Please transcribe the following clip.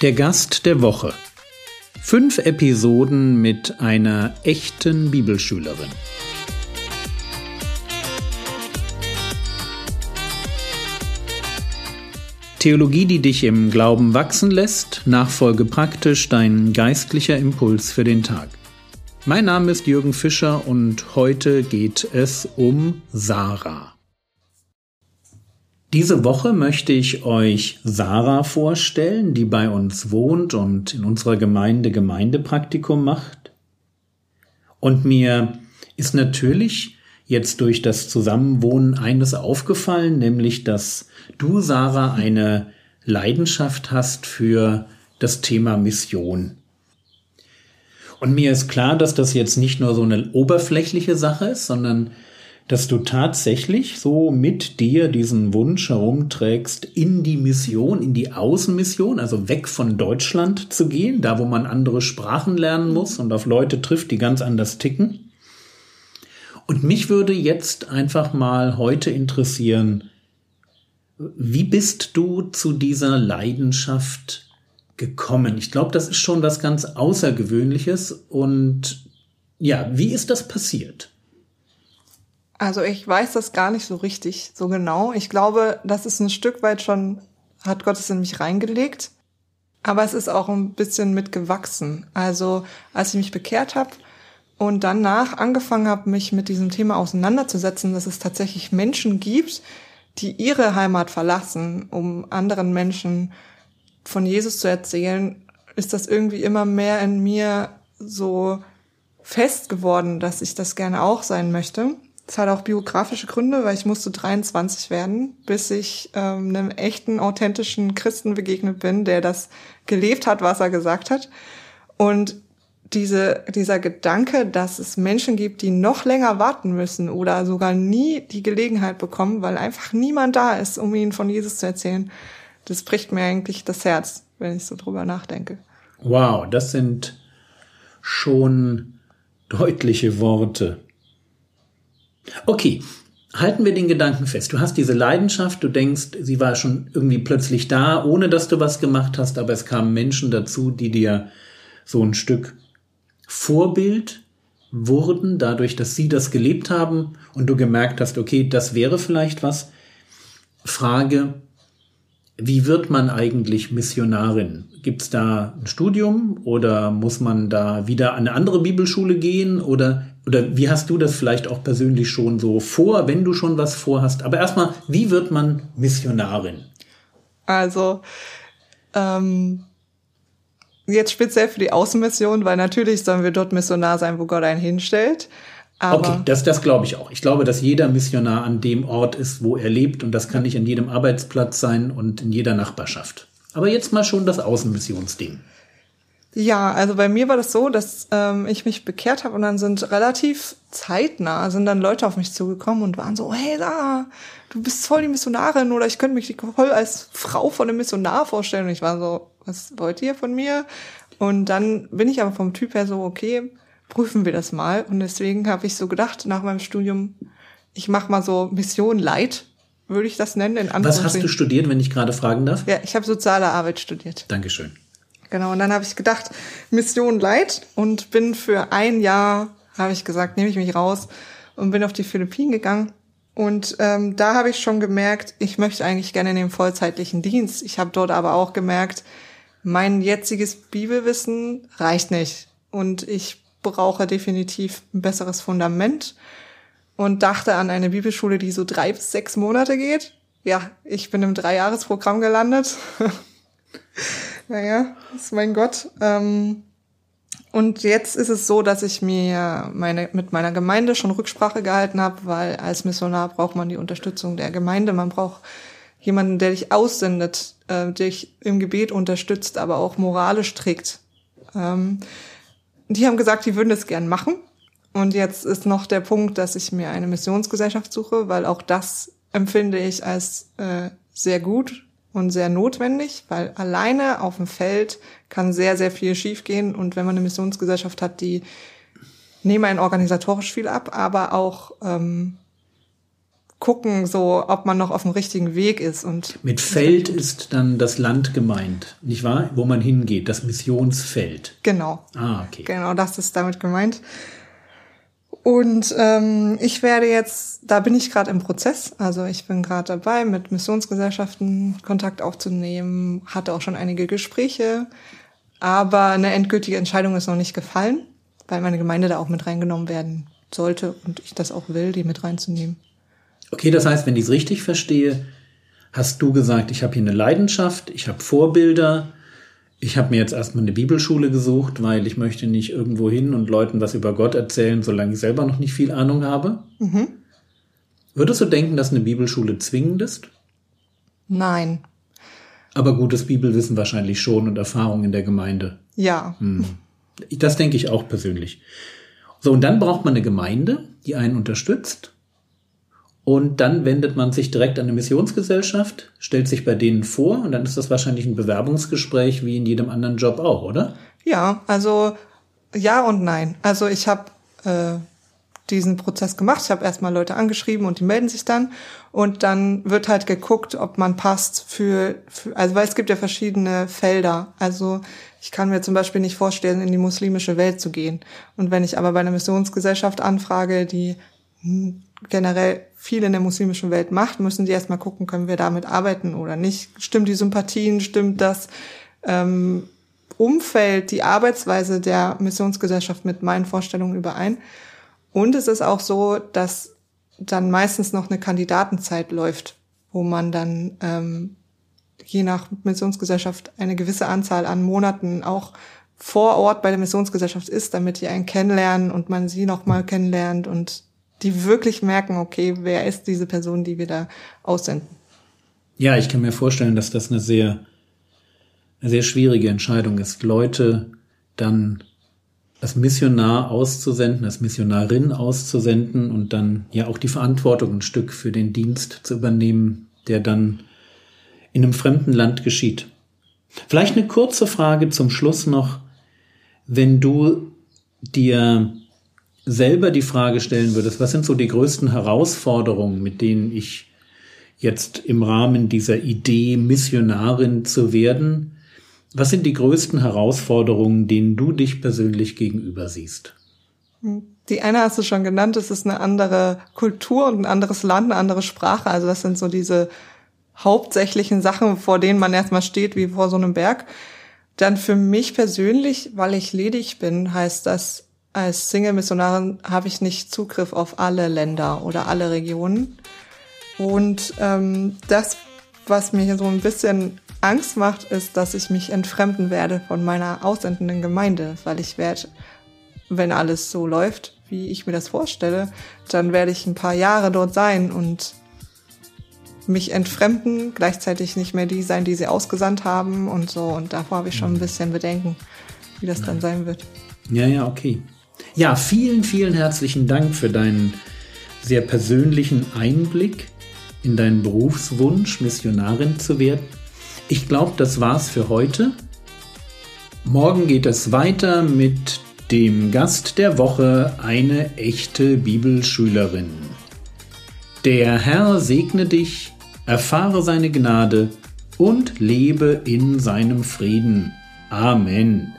Der Gast der Woche. Fünf Episoden mit einer echten Bibelschülerin. Theologie, die dich im Glauben wachsen lässt, nachfolge praktisch dein geistlicher Impuls für den Tag. Mein Name ist Jürgen Fischer und heute geht es um Sarah. Diese Woche möchte ich euch Sarah vorstellen, die bei uns wohnt und in unserer Gemeinde Gemeindepraktikum macht. Und mir ist natürlich jetzt durch das Zusammenwohnen eines aufgefallen, nämlich dass du, Sarah, eine Leidenschaft hast für das Thema Mission. Und mir ist klar, dass das jetzt nicht nur so eine oberflächliche Sache ist, sondern dass du tatsächlich so mit dir diesen Wunsch herumträgst, in die Mission, in die Außenmission, also weg von Deutschland zu gehen, da wo man andere Sprachen lernen muss und auf Leute trifft, die ganz anders ticken. Und mich würde jetzt einfach mal heute interessieren, wie bist du zu dieser Leidenschaft gekommen? Ich glaube, das ist schon was ganz Außergewöhnliches. Und ja, wie ist das passiert? Also ich weiß das gar nicht so richtig, so genau. Ich glaube, das ist ein Stück weit schon, hat Gott es in mich reingelegt. Aber es ist auch ein bisschen mitgewachsen. Also als ich mich bekehrt habe und danach angefangen habe, mich mit diesem Thema auseinanderzusetzen, dass es tatsächlich Menschen gibt, die ihre Heimat verlassen, um anderen Menschen von Jesus zu erzählen, ist das irgendwie immer mehr in mir so fest geworden, dass ich das gerne auch sein möchte. Das hat auch biografische Gründe, weil ich musste 23 werden, bis ich ähm, einem echten, authentischen Christen begegnet bin, der das gelebt hat, was er gesagt hat. Und diese, dieser Gedanke, dass es Menschen gibt, die noch länger warten müssen oder sogar nie die Gelegenheit bekommen, weil einfach niemand da ist, um ihnen von Jesus zu erzählen, das bricht mir eigentlich das Herz, wenn ich so drüber nachdenke. Wow, das sind schon deutliche Worte. Okay, halten wir den Gedanken fest. Du hast diese Leidenschaft, du denkst, sie war schon irgendwie plötzlich da, ohne dass du was gemacht hast, aber es kamen Menschen dazu, die dir so ein Stück Vorbild wurden, dadurch, dass sie das gelebt haben und du gemerkt hast, okay, das wäre vielleicht was. Frage, wie wird man eigentlich Missionarin? Gibt es da ein Studium oder muss man da wieder an eine andere Bibelschule gehen oder oder wie hast du das vielleicht auch persönlich schon so vor, wenn du schon was vorhast? Aber erstmal, wie wird man Missionarin? Also ähm, jetzt speziell für die Außenmission, weil natürlich sollen wir dort Missionar sein, wo Gott einen hinstellt. Aber okay, das, das glaube ich auch. Ich glaube, dass jeder Missionar an dem Ort ist, wo er lebt und das kann nicht an jedem Arbeitsplatz sein und in jeder Nachbarschaft. Aber jetzt mal schon das Außenmissionsding. Ja, also bei mir war das so, dass ähm, ich mich bekehrt habe und dann sind relativ zeitnah sind dann Leute auf mich zugekommen und waren so, hey da, du bist voll die Missionarin oder ich könnte mich voll als Frau von einem Missionar vorstellen. Und ich war so, was wollt ihr von mir? Und dann bin ich aber vom Typ her so, okay, prüfen wir das mal. Und deswegen habe ich so gedacht, nach meinem Studium, ich mache mal so Mission Light, würde ich das nennen. In Was hast du studiert, wenn ich gerade fragen darf? Ja, ich habe soziale Arbeit studiert. Dankeschön. Genau, und dann habe ich gedacht, Mission Light und bin für ein Jahr, habe ich gesagt, nehme ich mich raus und bin auf die Philippinen gegangen. Und ähm, da habe ich schon gemerkt, ich möchte eigentlich gerne in den vollzeitlichen Dienst. Ich habe dort aber auch gemerkt, mein jetziges Bibelwissen reicht nicht. Und ich brauche definitiv ein besseres Fundament und dachte an eine Bibelschule, die so drei bis sechs Monate geht. Ja, ich bin im Dreijahresprogramm gelandet. naja, ist mein Gott. Ähm, und jetzt ist es so, dass ich mir meine, mit meiner Gemeinde schon Rücksprache gehalten habe, weil als Missionar braucht man die Unterstützung der Gemeinde. Man braucht jemanden, der dich aussendet, äh, dich im Gebet unterstützt, aber auch moralisch trägt. Ähm, die haben gesagt, die würden das gern machen. Und jetzt ist noch der Punkt, dass ich mir eine Missionsgesellschaft suche, weil auch das empfinde ich als äh, sehr gut und sehr notwendig, weil alleine auf dem Feld kann sehr, sehr viel schiefgehen. Und wenn man eine Missionsgesellschaft hat, die nehmen einen organisatorisch viel ab, aber auch ähm, gucken, so ob man noch auf dem richtigen Weg ist. Und mit Feld ist dann das Land gemeint, nicht wahr? Wo man hingeht, das Missionsfeld. Genau. Ah, okay. Genau, das ist damit gemeint. Und ähm, ich werde jetzt, da bin ich gerade im Prozess, also ich bin gerade dabei, mit Missionsgesellschaften Kontakt aufzunehmen, hatte auch schon einige Gespräche, aber eine endgültige Entscheidung ist noch nicht gefallen, weil meine Gemeinde da auch mit reingenommen werden sollte und ich das auch will, die mit reinzunehmen. Okay, das heißt, wenn ich es richtig verstehe, hast du gesagt, ich habe hier eine Leidenschaft, ich habe Vorbilder, ich habe mir jetzt erstmal eine Bibelschule gesucht, weil ich möchte nicht irgendwo hin und Leuten was über Gott erzählen, solange ich selber noch nicht viel Ahnung habe. Mhm. Würdest du denken, dass eine Bibelschule zwingend ist? Nein. Aber gutes Bibelwissen wahrscheinlich schon und Erfahrung in der Gemeinde. Ja. Hm. Das denke ich auch persönlich. So, und dann braucht man eine Gemeinde, die einen unterstützt und dann wendet man sich direkt an eine Missionsgesellschaft, stellt sich bei denen vor und dann ist das wahrscheinlich ein Bewerbungsgespräch wie in jedem anderen Job auch, oder? Ja, also ja und nein. Also ich habe äh, diesen Prozess gemacht. Ich habe erstmal Leute angeschrieben und die melden sich dann. Und dann wird halt geguckt, ob man passt für, für, also weil es gibt ja verschiedene Felder. Also ich kann mir zum Beispiel nicht vorstellen, in die muslimische Welt zu gehen. Und wenn ich aber bei einer Missionsgesellschaft anfrage, die hm, generell viel in der muslimischen Welt macht, müssen die erstmal gucken, können wir damit arbeiten oder nicht. Stimmt die Sympathien, stimmt das ähm, Umfeld, die Arbeitsweise der Missionsgesellschaft mit meinen Vorstellungen überein? Und es ist auch so, dass dann meistens noch eine Kandidatenzeit läuft, wo man dann ähm, je nach Missionsgesellschaft eine gewisse Anzahl an Monaten auch vor Ort bei der Missionsgesellschaft ist, damit die einen kennenlernen und man sie nochmal kennenlernt und die wirklich merken, okay, wer ist diese Person, die wir da aussenden. Ja, ich kann mir vorstellen, dass das eine sehr, eine sehr schwierige Entscheidung ist, Leute dann als Missionar auszusenden, als Missionarin auszusenden und dann ja auch die Verantwortung ein Stück für den Dienst zu übernehmen, der dann in einem fremden Land geschieht. Vielleicht eine kurze Frage zum Schluss noch. Wenn du dir selber die Frage stellen würdest, was sind so die größten Herausforderungen, mit denen ich jetzt im Rahmen dieser Idee, Missionarin zu werden, was sind die größten Herausforderungen, denen du dich persönlich gegenüber siehst? Die eine hast du schon genannt, es ist eine andere Kultur und ein anderes Land, eine andere Sprache. Also das sind so diese hauptsächlichen Sachen, vor denen man erstmal steht, wie vor so einem Berg. Dann für mich persönlich, weil ich ledig bin, heißt das, als Single-Missionarin habe ich nicht Zugriff auf alle Länder oder alle Regionen. Und ähm, das, was mir hier so ein bisschen Angst macht, ist, dass ich mich entfremden werde von meiner aussendenden Gemeinde, weil ich werde, wenn alles so läuft, wie ich mir das vorstelle, dann werde ich ein paar Jahre dort sein und mich entfremden, gleichzeitig nicht mehr die sein, die sie ausgesandt haben und so. Und davor habe ich schon ein bisschen Bedenken, wie das dann sein wird. Ja, ja, okay. Ja, vielen, vielen herzlichen Dank für deinen sehr persönlichen Einblick in deinen Berufswunsch, Missionarin zu werden. Ich glaube, das war's für heute. Morgen geht es weiter mit dem Gast der Woche, eine echte Bibelschülerin. Der Herr segne dich, erfahre seine Gnade und lebe in seinem Frieden. Amen.